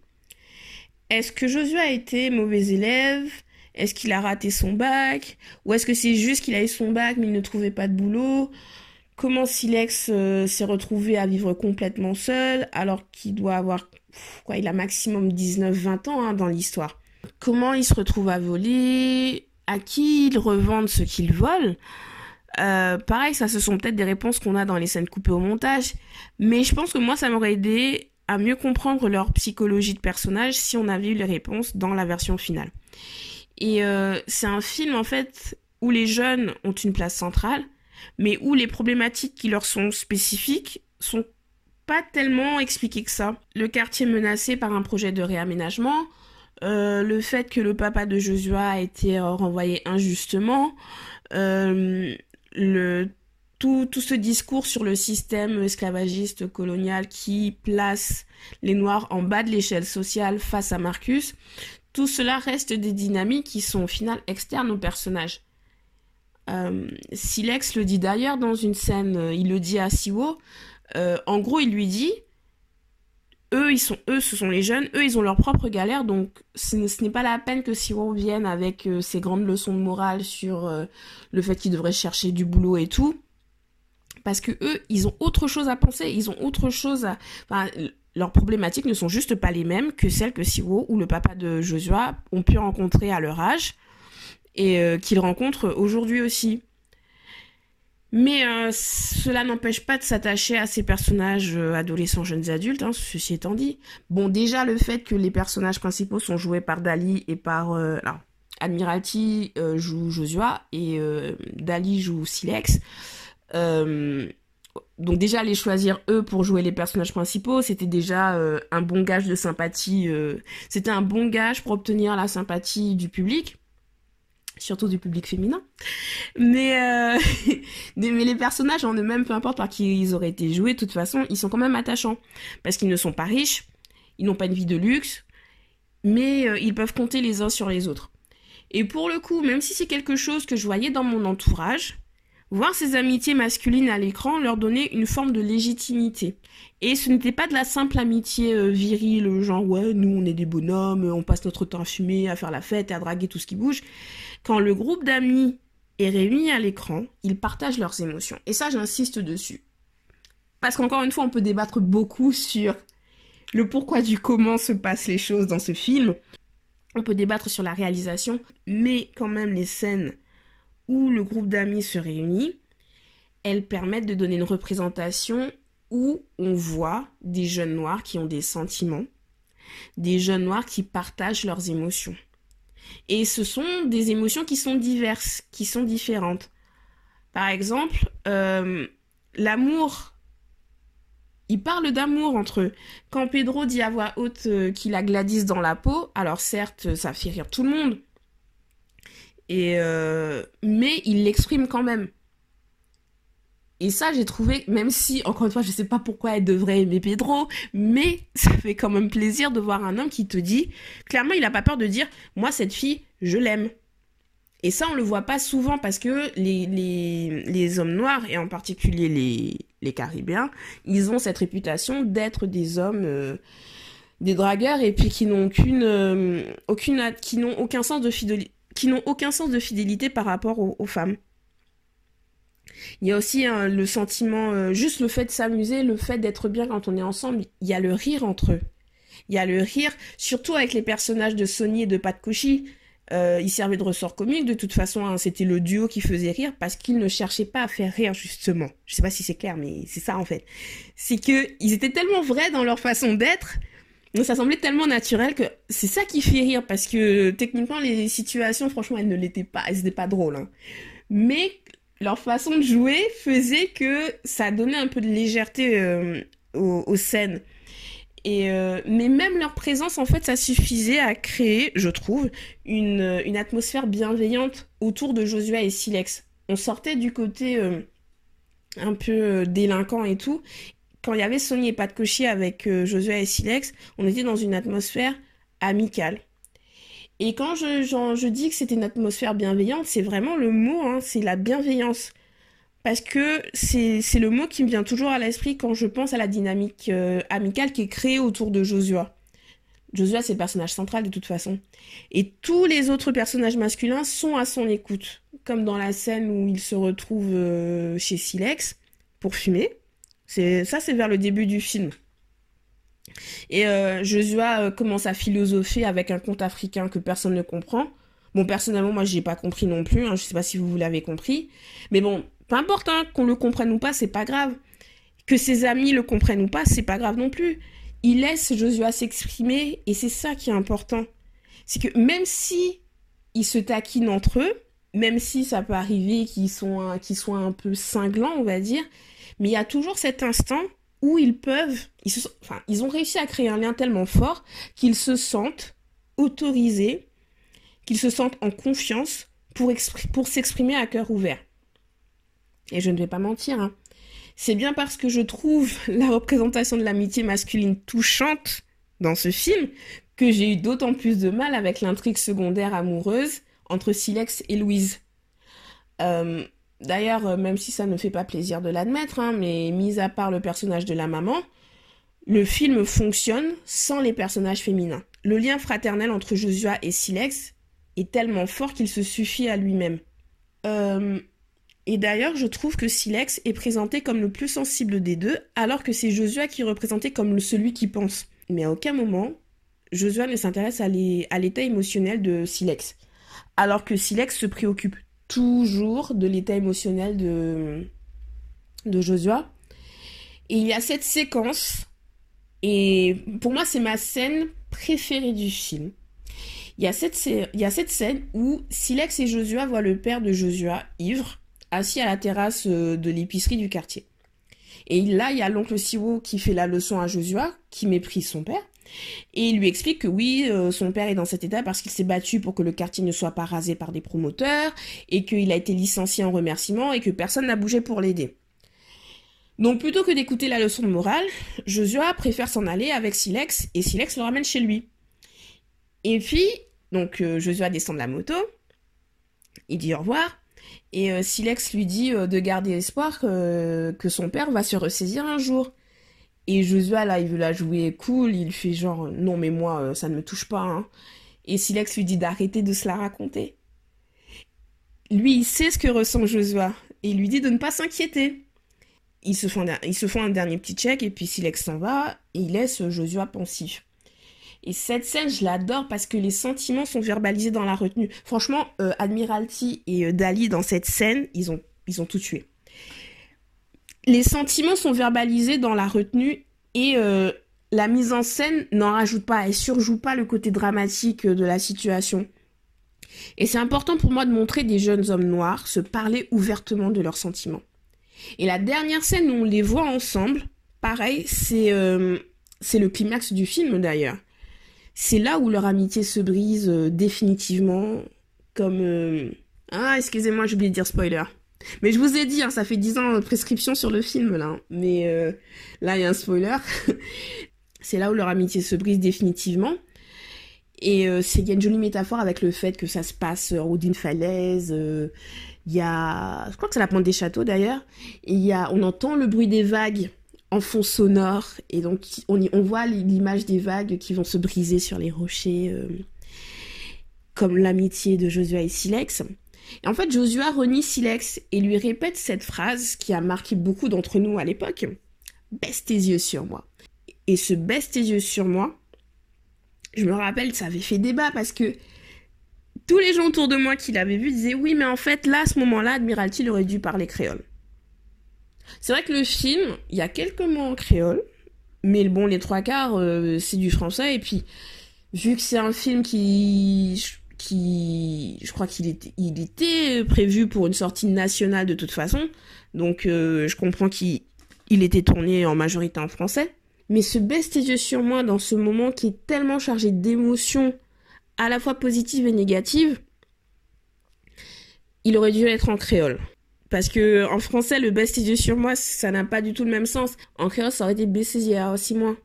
Est-ce que Josué a été mauvais élève? Est-ce qu'il a raté son bac? Ou est-ce que c'est juste qu'il a eu son bac mais il ne trouvait pas de boulot? Comment Silex euh, s'est retrouvé à vivre complètement seul alors qu'il doit avoir quoi Il a maximum 19-20 ans hein, dans l'histoire? Comment il se retrouve à voler? À qui il revendent ce qu'il vole? Euh, pareil, ça, ce sont peut-être des réponses qu'on a dans les scènes coupées au montage, mais je pense que moi, ça m'aurait aidé à mieux comprendre leur psychologie de personnage si on avait eu les réponses dans la version finale. Et euh, c'est un film en fait où les jeunes ont une place centrale, mais où les problématiques qui leur sont spécifiques sont pas tellement expliquées que ça. Le quartier menacé par un projet de réaménagement, euh, le fait que le papa de Joshua a été euh, renvoyé injustement, le tout, tout, ce discours sur le système esclavagiste colonial qui place les Noirs en bas de l'échelle sociale face à Marcus, tout cela reste des dynamiques qui sont au final externes au personnage. Euh, Silex le dit d'ailleurs dans une scène, euh, il le dit à Siwo, euh, en gros il lui dit eux, ils sont, eux, ce sont les jeunes, eux, ils ont leur propre galère, donc ce, n'est pas la peine que Siwo vienne avec ses grandes leçons de morale sur le fait qu'ils devraient chercher du boulot et tout, parce que eux, ils ont autre chose à penser, ils ont autre chose à, leurs problématiques ne sont juste pas les mêmes que celles que Siwo ou le papa de Joshua ont pu rencontrer à leur âge et euh, qu'ils rencontrent aujourd'hui aussi. Mais euh, cela n'empêche pas de s'attacher à ces personnages euh, adolescents, jeunes adultes, hein, ceci étant dit. Bon, déjà, le fait que les personnages principaux sont joués par Dali et par... Alors, Admiralty joue Josua et Dali joue Silex. Donc déjà, les choisir eux pour jouer les personnages principaux, c'était déjà un bon gage de sympathie. c'était un bon gage pour obtenir la sympathie du public surtout du public féminin. Mais, euh, mais les personnages en eux-mêmes, peu importe par qui ils auraient été joués, de toute façon, ils sont quand même attachants. Parce qu'ils ne sont pas riches, ils n'ont pas une vie de luxe, mais euh, ils peuvent compter les uns sur les autres. Et pour le coup, même si c'est quelque chose que je voyais dans mon entourage, Voir ces amitiés masculines à l'écran leur donnait une forme de légitimité. Et ce n'était pas de la simple amitié euh, virile, genre ouais, nous on est des bonhommes, on passe notre temps à fumer, à faire la fête à draguer tout ce qui bouge. Quand le groupe d'amis est réuni à l'écran, ils partagent leurs émotions. Et ça, j'insiste dessus. Parce qu'encore une fois, on peut débattre beaucoup sur le pourquoi du comment se passent les choses dans ce film. On peut débattre sur la réalisation, mais quand même les scènes où le groupe d'amis se réunit, elles permettent de donner une représentation où on voit des jeunes noirs qui ont des sentiments, des jeunes noirs qui partagent leurs émotions. Et ce sont des émotions qui sont diverses, qui sont différentes. Par exemple, euh, l'amour. Ils parlent d'amour entre eux. Quand Pedro dit à voix haute euh, qu'il a Gladys dans la peau, alors certes, ça fait rire tout le monde, et euh, mais il l'exprime quand même. Et ça, j'ai trouvé, même si, encore une fois, je sais pas pourquoi elle devrait aimer Pedro, mais ça fait quand même plaisir de voir un homme qui te dit, clairement, il a pas peur de dire, moi, cette fille, je l'aime. Et ça, on le voit pas souvent parce que les, hommes noirs, et en particulier les, Caribéens, ils ont cette réputation d'être des hommes, euh, des dragueurs, et puis qui n'ont aucune, euh, aucune, qui n'ont aucun sens de fidélité qui n'ont aucun sens de fidélité par rapport aux, femmes. Il y a aussi hein, le sentiment, euh, juste le fait de s'amuser, le fait d'être bien quand on est ensemble. Il y a le rire entre eux. Il y a le rire, surtout avec les personnages de Sony et de Pat Cauchy. Euh, ils servaient de ressort comique, de toute façon, hein, c'était le duo qui faisait rire parce qu'ils ne cherchaient pas à faire rire, justement. Je sais pas si c'est clair, mais c'est ça en fait. C'est que ils étaient tellement vrais dans leur façon d'être ça semblait tellement naturel que c'est ça qui fait rire parce que techniquement les situations franchement elles ne l'étaient pas, elles n'étaient pas drôles. Hein. Mais leur façon de jouer faisait que ça donnait un peu de légèreté euh, aux, scènes. Et euh, mais même leur présence, en fait, ça suffisait à créer, je trouve, une, une atmosphère bienveillante autour de Josué et Silex. On sortait du côté euh, un peu délinquant et tout, quand il y avait Sony et Pat Cauchy avec euh, Josué et Silex, on était dans une atmosphère amicale. Et quand je, dis que c'était une atmosphère bienveillante, c'est vraiment le mot, hein, c'est la bienveillance. Parce que c'est le mot qui me vient toujours à l'esprit quand je pense à la dynamique euh, amicale qui est créée autour de Joshua. Joshua, c'est le personnage central de toute façon. Et tous les autres personnages masculins sont à son écoute. Comme dans la scène où il se retrouve euh, chez Silex pour fumer. Ça, c'est vers le début du film. Et euh, Joshua euh, commence à philosopher avec un conte africain que personne ne comprend. Bon, personnellement, moi, j'ai pas compris non plus. Hein, je sais pas si vous l'avez compris. Mais bon, peu importe hein, qu'on le comprenne ou pas, c'est pas grave. Que ses amis le comprennent ou pas, c'est pas grave non plus. Il laisse Joshua s'exprimer et c'est ça qui est important. C'est que même si ils se taquinent entre eux, même si ça peut arriver qu'ils soient un peu cinglants, on va dire, mais il y a toujours cet instant où ils peuvent, ils, enfin, ils ont réussi à créer un lien tellement fort qu'ils se sentent autorisés, qu'ils se sentent en confiance pour, s'exprimer à cœur ouvert. Et je ne vais pas mentir, hein. c'est bien parce que je trouve la représentation de l'amitié masculine touchante dans ce film que j'ai eu d'autant plus de mal avec l'intrigue secondaire amoureuse entre Silex et Louise. Euh, d'ailleurs, euh, même si ça ne fait pas plaisir de l'admettre, hein, mais mis à part le personnage de la maman, le film fonctionne sans les personnages féminins. Le lien fraternel entre Josua et Silex est tellement fort qu'il se suffit à lui-même. Euh, et d'ailleurs, je trouve que Silex est présenté comme le plus sensible des deux, alors que c'est Josua qui est représenté comme celui qui pense. Mais à aucun moment, Josua ne s'intéresse à l'état émotionnel de Silex. Alors que Silex se préoccupe toujours de l'état émotionnel de, de Josua. Et il y a cette séquence, et pour moi c'est ma scène préférée du film. Il y, a cette, il y a cette scène où Silex et Josua voient le père de Josua, ivre, assis à la terrasse euh, de l'épicerie du quartier. Et là, il y a l'oncle Siwo qui fait la leçon à Josua, qui méprise son père. Et il lui explique que oui, euh, son père est dans cet état parce qu'il s'est battu pour que le quartier ne soit pas rasé par des promoteurs, et qu'il a été licencié en remerciement, et que personne n'a bougé pour l'aider. Donc plutôt que d'écouter la leçon de morale, Josua préfère s'en aller avec Silex, et Silex le ramène chez lui. Et puis, donc euh, Josua descend de la moto, il dit au revoir, et euh, Silex lui dit de garder espoir que son père va se ressaisir un jour. Et Joshua, là, il veut la jouer cool, il fait genre, non, mais moi, euh, ça ne me touche pas. Hein. Et Silex lui dit d'arrêter de se la raconter. Lui, il sait ce que ressent Joshua, et il lui dit de ne pas s'inquiéter. Ils se, font, un dernier petit check, et puis Silex s'en va, et il laisse Joshua pensif. Et cette scène, je l'adore parce que les sentiments sont verbalisés dans la retenue. Franchement, euh, Admiralty et euh, Dali, dans cette scène, ils ont, ils ont tout tué les sentiments sont verbalisés dans la retenue et euh, la mise en scène n'en rajoute pas, elle surjoue pas le côté dramatique de la situation. Et c'est important pour moi de montrer des jeunes hommes noirs se parler ouvertement de leurs sentiments. Et la dernière scène où on les voit ensemble, pareil, c'est euh, le climax du film d'ailleurs. C'est là où leur amitié se brise euh, définitivement, comme... Ah, excusez-moi, j'ai oublié de dire spoiler. Mais je vous ai dit, hein, ça fait 10 ans de prescription sur le film, là. Mais euh, là, il y a un spoiler. c'est là où leur amitié se brise définitivement. Et euh, il y a une jolie métaphore avec le fait que ça se passe au haut d'une falaise. Euh, il y je crois que c'est la pointe des châteaux d'ailleurs. Y on entend le bruit des vagues en fond sonore. Et donc on, on voit l'image des vagues qui vont se briser sur les rochers, comme l'amitié de Josué et Silex. Et en fait, Joshua renie Silex et lui répète cette phrase qui a marqué beaucoup d'entre nous à l'époque. Baisse tes yeux sur moi. Et ce baisse tes yeux sur moi, je me rappelle, ça avait fait débat parce que tous les gens autour de moi qui l'avaient vu disaient oui, mais en fait, là, à ce moment-là, Admiralty aurait dû parler créole? C'est vrai que le film, il y a quelques mots en créole, mais bon, les trois quarts, euh, c'est du français. Et puis, vu que c'est un film qui, qui, je crois qu'il était, prévu pour une sortie nationale de toute façon, donc euh, je comprends qu'il il était tourné en majorité en français. Mais ce tes yeux sur moi dans ce moment qui est tellement chargé d'émotions à la fois positives et négatives, il aurait dû être en créole. Parce que en français, le tes yeux sur moi, ça n'a pas du tout le même sens. En créole, ça aurait été les yeux aussi moi.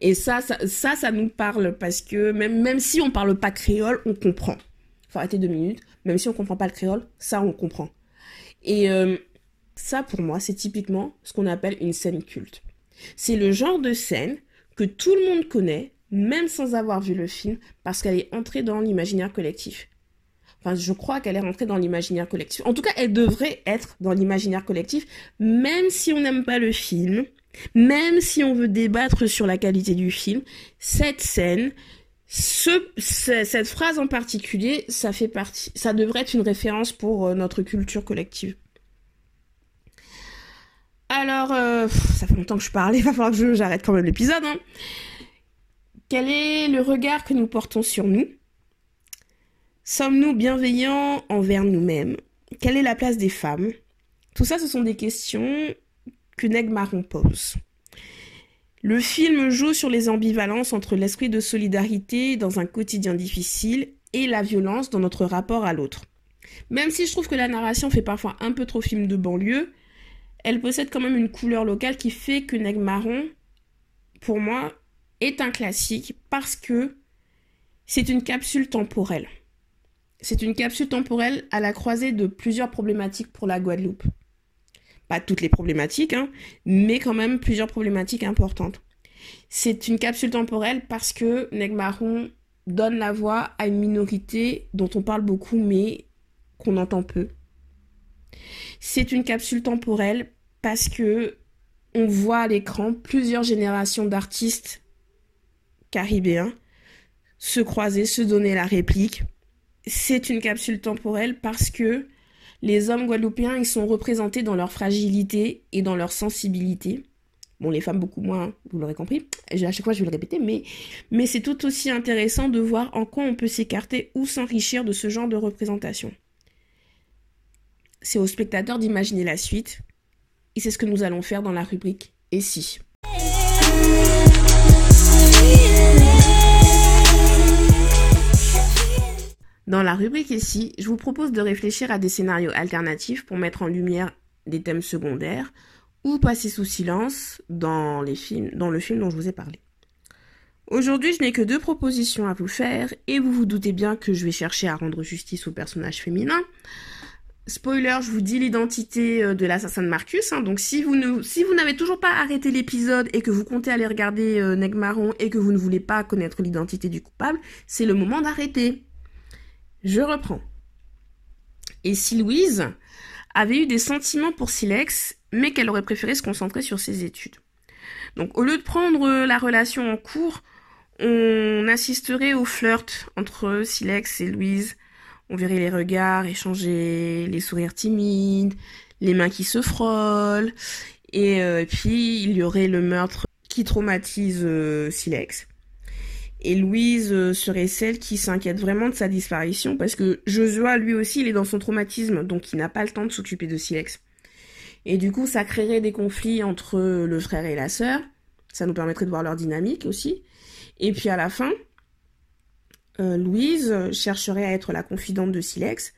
Et ça, ça, ça, nous parle parce que même, même si on parle pas créole, on comprend. Faut arrêter deux minutes. Même si on comprend pas le créole, ça, on comprend. Et euh, ça, pour moi, c'est typiquement ce qu'on appelle une scène culte. C'est le genre de scène que tout le monde connaît, même sans avoir vu le film, parce qu'elle est entrée dans l'imaginaire collectif. Enfin, je crois qu'elle est rentrée dans l'imaginaire collectif. En tout cas, elle devrait être dans l'imaginaire collectif, même si on n'aime pas le film, même si on veut débattre sur la qualité du film, cette scène, cette phrase en particulier, ça fait partie, ça devrait être une référence pour euh, notre culture collective. Alors, euh, ça fait longtemps que je parlais, il va falloir que j'arrête quand même l'épisode. Hein. Quel est le regard que nous portons sur nous? Sommes-nous bienveillants envers nous-mêmes? Quelle est la place des femmes? Tout ça, ce sont des questions que Marron pose. Le film joue sur les ambivalences entre l'esprit de solidarité dans un quotidien difficile et la violence dans notre rapport à l'autre. Même si je trouve que la narration fait parfois un peu trop film de banlieue, elle possède quand même une couleur locale qui fait que Neg Marron, pour moi, est un classique parce que c'est une capsule temporelle. C'est une capsule temporelle à la croisée de plusieurs problématiques pour la Guadeloupe. Pas toutes les problématiques, hein, mais quand même plusieurs problématiques importantes. C'est une capsule temporelle parce que Neg Marron donne la voix à une minorité dont on parle beaucoup mais qu'on entend peu. C'est une capsule temporelle parce que on voit à l'écran plusieurs générations d'artistes caribéens se croiser, se donner la réplique. C'est une capsule temporelle parce que les hommes guadeloupéens, ils sont représentés dans leur fragilité et dans leur sensibilité. Bon, les femmes beaucoup moins, vous l'aurez compris. À chaque fois, je vais le répéter, mais, c'est tout aussi intéressant de voir en quoi on peut s'écarter ou s'enrichir de ce genre de représentation. C'est au spectateur d'imaginer la suite, et c'est ce que nous allons faire dans la rubrique Et Dans la rubrique ici, je vous propose de réfléchir à des scénarios alternatifs pour mettre en lumière des thèmes secondaires ou passer sous silence dans, le film dont je vous ai parlé. Aujourd'hui, je n'ai que deux propositions à vous faire et vous vous doutez bien que je vais chercher à rendre justice au personnage féminin. Spoiler, je vous dis l'identité euh, de l'assassin de Marcus. Hein. donc si vous ne, si vous n'avez toujours pas arrêté l'épisode et que vous comptez aller regarder euh, Negmaron et que vous ne voulez pas connaître l'identité du coupable, c'est le moment d'arrêter. Je reprends. Et si Louise avait eu des sentiments pour Silex, mais qu'elle aurait préféré se concentrer sur ses études. Donc au lieu de prendre la relation en cours, on assisterait au flirt entre Silex et Louise. On verrait les regards échanger, les sourires timides, les mains qui se frôlent. Et euh, puis il y aurait le meurtre qui traumatise euh, Silex. Et Louise euh, serait celle qui s'inquiète vraiment de sa disparition parce que Joshua, lui aussi, il est dans son traumatisme, donc il n'a pas le temps de s'occuper de Silex. Et du coup, ça créerait des conflits entre le frère et la sœur. Ça nous permettrait de voir leur dynamique aussi. Et puis à la fin, euh, Louise chercherait à être la confidente de Silex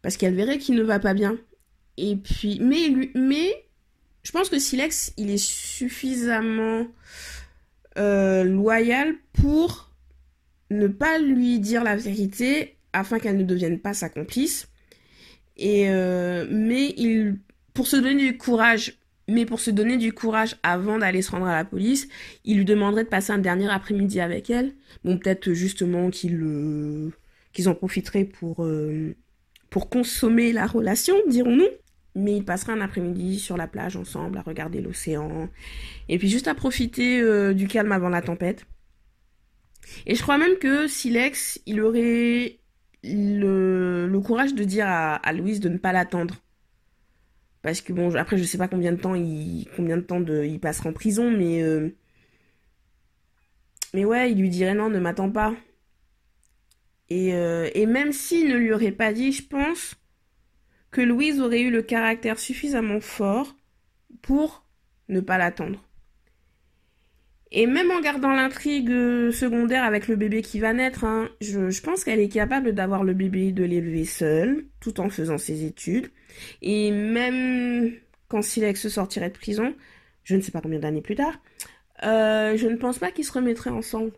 parce qu'elle verrait qu'il ne va pas bien. Et puis, mais, lui, mais je pense que Silex, il est suffisamment euh, loyale pour ne pas lui dire la vérité afin qu'elle ne devienne pas sa complice. Et euh, mais il, pour se donner du courage, mais pour se donner du courage avant d'aller se rendre à la police, il lui demanderait de passer un dernier après-midi avec elle. Bon, peut-être justement qu'ils euh, qu'ils en profiteraient pour pour consommer la relation, dirons-nous mais ils passeraient un après-midi sur la plage ensemble à regarder l'océan et puis juste à profiter euh, du calme avant la tempête. Et je crois même que Silex, il aurait le, courage de dire à, Louise de ne pas l'attendre. Parce que bon, après je sais pas combien de temps il, combien de temps il passera en prison, mais euh, mais ouais, il lui dirait non, ne m'attends pas. Et, euh, et même s'il ne lui aurait pas dit, je pense que Louise aurait eu le caractère suffisamment fort pour ne pas l'attendre. Et même en gardant l'intrigue secondaire avec le bébé qui va naître, hein, je, pense qu'elle est capable d'avoir le bébé, de l'élever seule, tout en faisant ses études. Et même quand Silex sortirait de prison, je ne sais pas combien d'années plus tard, euh, je ne pense pas qu'ils se remettraient ensemble.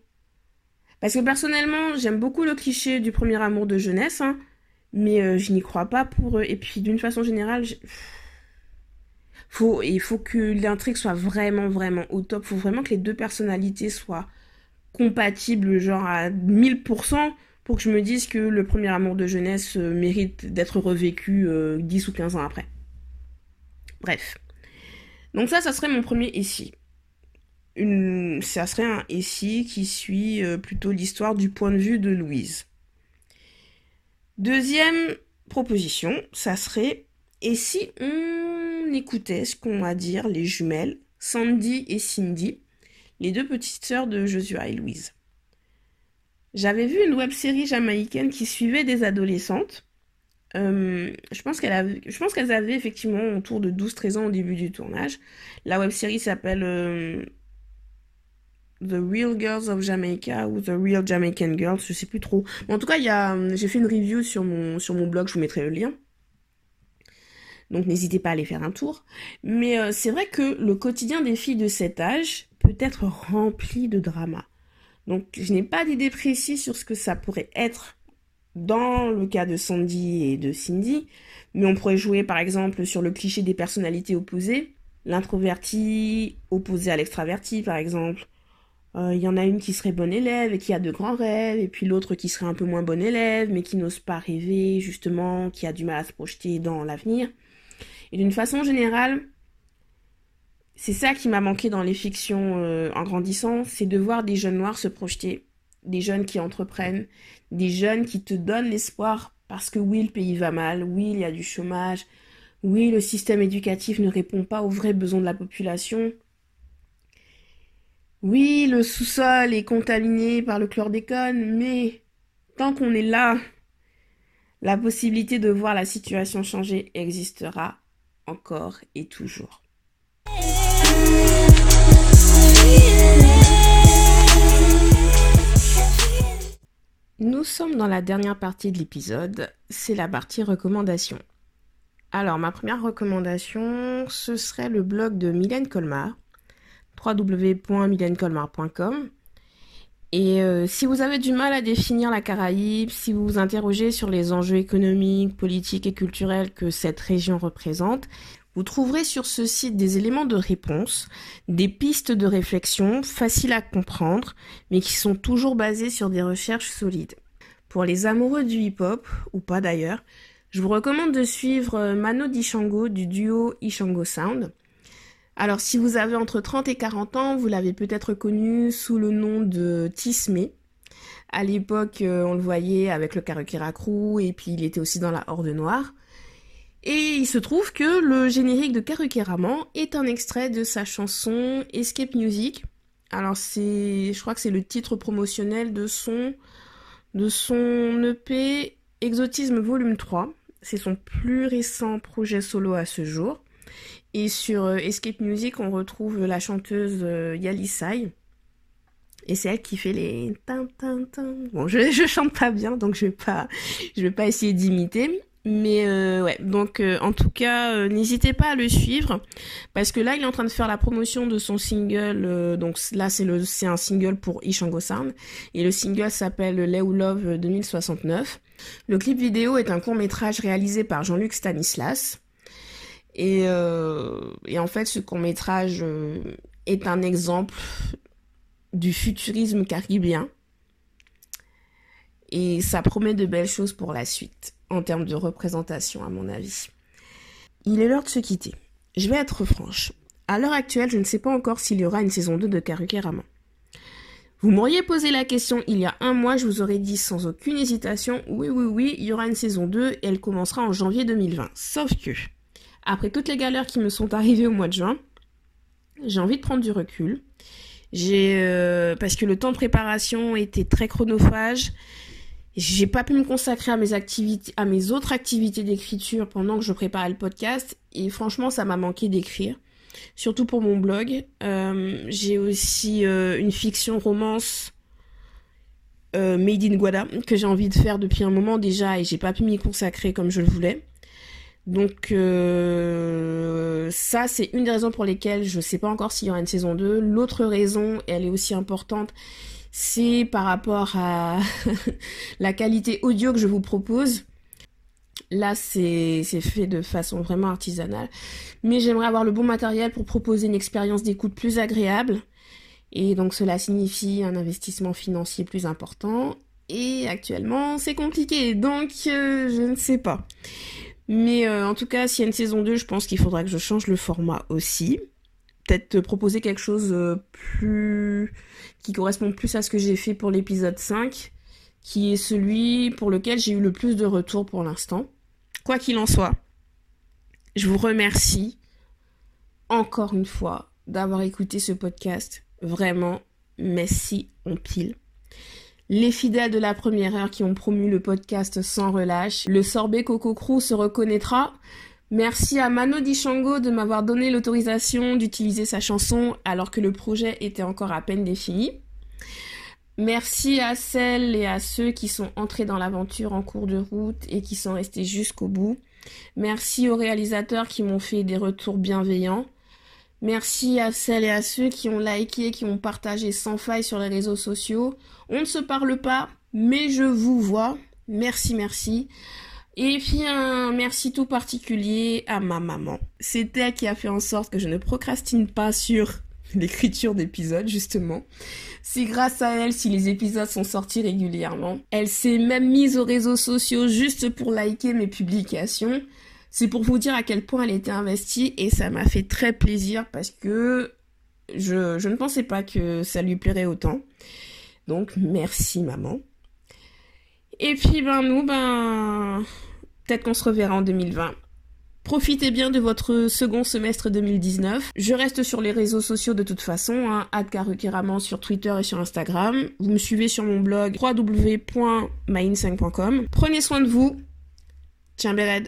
Parce que personnellement, j'aime beaucoup le cliché du premier amour de jeunesse. Hein mais euh, je n'y crois pas pour eux. Et puis d'une façon générale, il faut que l'intrigue soit vraiment, vraiment au top. Il faut vraiment que les deux personnalités soient compatibles, genre à 1000%, pour que je me dise que le premier amour de jeunesse euh, mérite d'être revécu 10 euh, ou 15 ans après. Bref. Donc ça, ça serait mon premier ici. Ça serait un ici qui suit plutôt l'histoire du point de vue de Louise. Deuxième proposition, ça serait et si on écoutait ce qu'ont à dire les jumelles Sandy et Cindy, les deux petites sœurs de Joshua et Louise? J'avais vu une web série jamaïcaine qui suivait des adolescentes. Euh, je pense qu'elles avaient effectivement autour de 12-13 ans au début du tournage. La web série s'appelle euh, The Real Girls of Jamaica ou The Real Jamaican Girls, je sais plus trop. en tout cas, a, j'ai fait une review sur mon, sur mon blog, je vous mettrai le lien. Donc n'hésitez pas à aller faire un tour. Mais euh, c'est vrai que le quotidien des filles de cet âge peut être rempli de drama. Donc je n'ai pas d'idée précise sur ce que ça pourrait être dans le cas de Sandy et de Cindy, mais on pourrait jouer par exemple sur le cliché des personnalités opposées, l'introverti opposé à l'extraverti par exemple. Euh, il y en a une qui serait bonne élève et qui a de grands rêves, et puis l'autre qui serait un peu moins bonne élève, mais qui n'ose pas rêver, justement, qui a du mal à se projeter dans l'avenir. Et d'une façon générale, c'est ça qui m'a manqué dans les fictions euh, en grandissant, c'est de voir des jeunes noirs se projeter, des jeunes qui entreprennent, des jeunes qui te donnent l'espoir parce que oui, le pays va mal, oui, il y a du chômage, oui, le système éducatif ne répond pas aux vrais besoins de la population. Oui, le sous-sol est contaminé par le chlordécone, mais tant qu'on est là, la possibilité de voir la situation changer existera encore et toujours. Nous sommes dans la dernière partie de l'épisode, c'est la partie recommandation. Alors ma première recommandation, ce serait le blog de Mylène Colmar, www.mylenecolmar.com. Et euh, si vous avez du mal à définir la Caraïbe, si vous vous interrogez sur les enjeux économiques, politiques et culturels que cette région représente, vous trouverez sur ce site des éléments de réponse, des pistes de réflexion faciles à comprendre, mais qui sont toujours basées sur des recherches solides. Pour les amoureux du hip-hop, ou pas d'ailleurs, je vous recommande de suivre euh, Mano Dishango du duo Ishango Sound. Alors si vous avez entre 30 et 40 ans, vous l'avez peut-être connu sous le nom de Tismé. À l'époque, euh, on le voyait avec le Karukira Crew et puis il était aussi dans la Horde Noire. Et il se trouve que le générique de Karukeraman est un extrait de sa chanson Escape Music. Alors c'est, je crois que c'est le titre promotionnel de son, de son EP Exotisme Volume 3. C'est son plus récent projet solo à ce jour. Et sur euh, Escape Music, on retrouve la chanteuse euh, Yalisai. Et c'est elle qui fait les Bon, je, je chante pas bien, donc je vais pas, je vais pas essayer d'imiter. Mais euh, ouais, donc en tout cas, n'hésitez pas à le suivre parce que là, il est en train de faire la promotion de son single. donc là, c'est un single pour Ishango Sound et le single s'appelle Leo Love 2069. Le clip vidéo est un court métrage réalisé par Jean-Luc Stanislas et, et en fait, ce court métrage est un exemple du futurisme caribéen et ça promet de belles choses pour la suite en termes de représentation, à mon avis. Il est l'heure de se quitter. Je vais être franche. À l'heure actuelle, je ne sais pas encore s'il y aura une saison 2 de Karukeraman. Vous m'auriez posé la question il y a un mois, je vous aurais dit sans aucune hésitation, oui, oui, oui, il y aura une saison 2 et elle commencera en janvier 2020. Sauf que, après toutes les galères qui me sont arrivées au mois de juin, j'ai envie de prendre du recul. J'ai, euh, parce que le temps de préparation était très chronophage. J'ai pas pu me consacrer à mes activités, à mes autres activités d'écriture pendant que je préparais le podcast et franchement ça m'a manqué d'écrire, surtout pour mon blog. Euh, j'ai aussi euh, une fiction romance made in Guada que j'ai envie de faire depuis un moment déjà et j'ai pas pu m'y consacrer comme je le voulais. Donc ça c'est une des raisons pour lesquelles je sais pas encore s'il y aura une saison 2. L'autre raison, elle est aussi importante, c'est par rapport à la qualité audio que je vous propose. Là, c'est fait de façon vraiment artisanale. Mais j'aimerais avoir le bon matériel pour proposer une expérience d'écoute plus agréable. Et donc cela signifie un investissement financier plus important. Et actuellement, c'est compliqué. Donc, euh, je ne sais pas. Mais euh, en tout cas, s'il y a une saison 2, je pense qu'il faudra que je change le format aussi peut-être proposer quelque chose euh, plus qui correspond plus à ce que j'ai fait pour l'épisode 5, qui est celui pour lequel j'ai eu le plus de retours pour l'instant. Quoi qu'il en soit, je vous remercie encore une fois d'avoir écouté ce podcast. Vraiment, merci on pile. Les fidèles de la première heure qui ont promu le podcast sans relâche, le sorbet Coco se reconnaîtra Merci à Mano Dishango de m'avoir donné l'autorisation d'utiliser sa chanson alors que le projet était encore à peine défini. Merci à celles et à ceux qui sont entrés dans l'aventure en cours de route et qui sont restés jusqu'au bout. Merci aux réalisateurs qui m'ont fait des retours bienveillants. Merci à celles et à ceux qui ont liké, qui ont partagé sans faille sur les réseaux sociaux. On ne se parle pas, mais je vous vois. Merci, merci. Et puis un merci tout particulier à ma maman. C'est elle qui a fait en sorte que je ne procrastine pas sur l'écriture d'épisodes justement. C'est grâce à elle si les épisodes sont sortis régulièrement. Elle s'est même mise aux réseaux sociaux juste pour liker mes publications. C'est pour vous dire à quel point elle était investie et ça m'a fait très plaisir parce que je, ne pensais pas que ça lui plairait autant. Donc merci maman. Et puis ben nous, ben peut-être qu'on se reverra en 2020. Profitez bien de votre second semestre 2019. Je reste sur les réseaux sociaux de toute façon, hein, sur Twitter et sur Instagram. Vous me suivez sur mon blog www.main5.com. Prenez soin de vous. Tiens, Béred.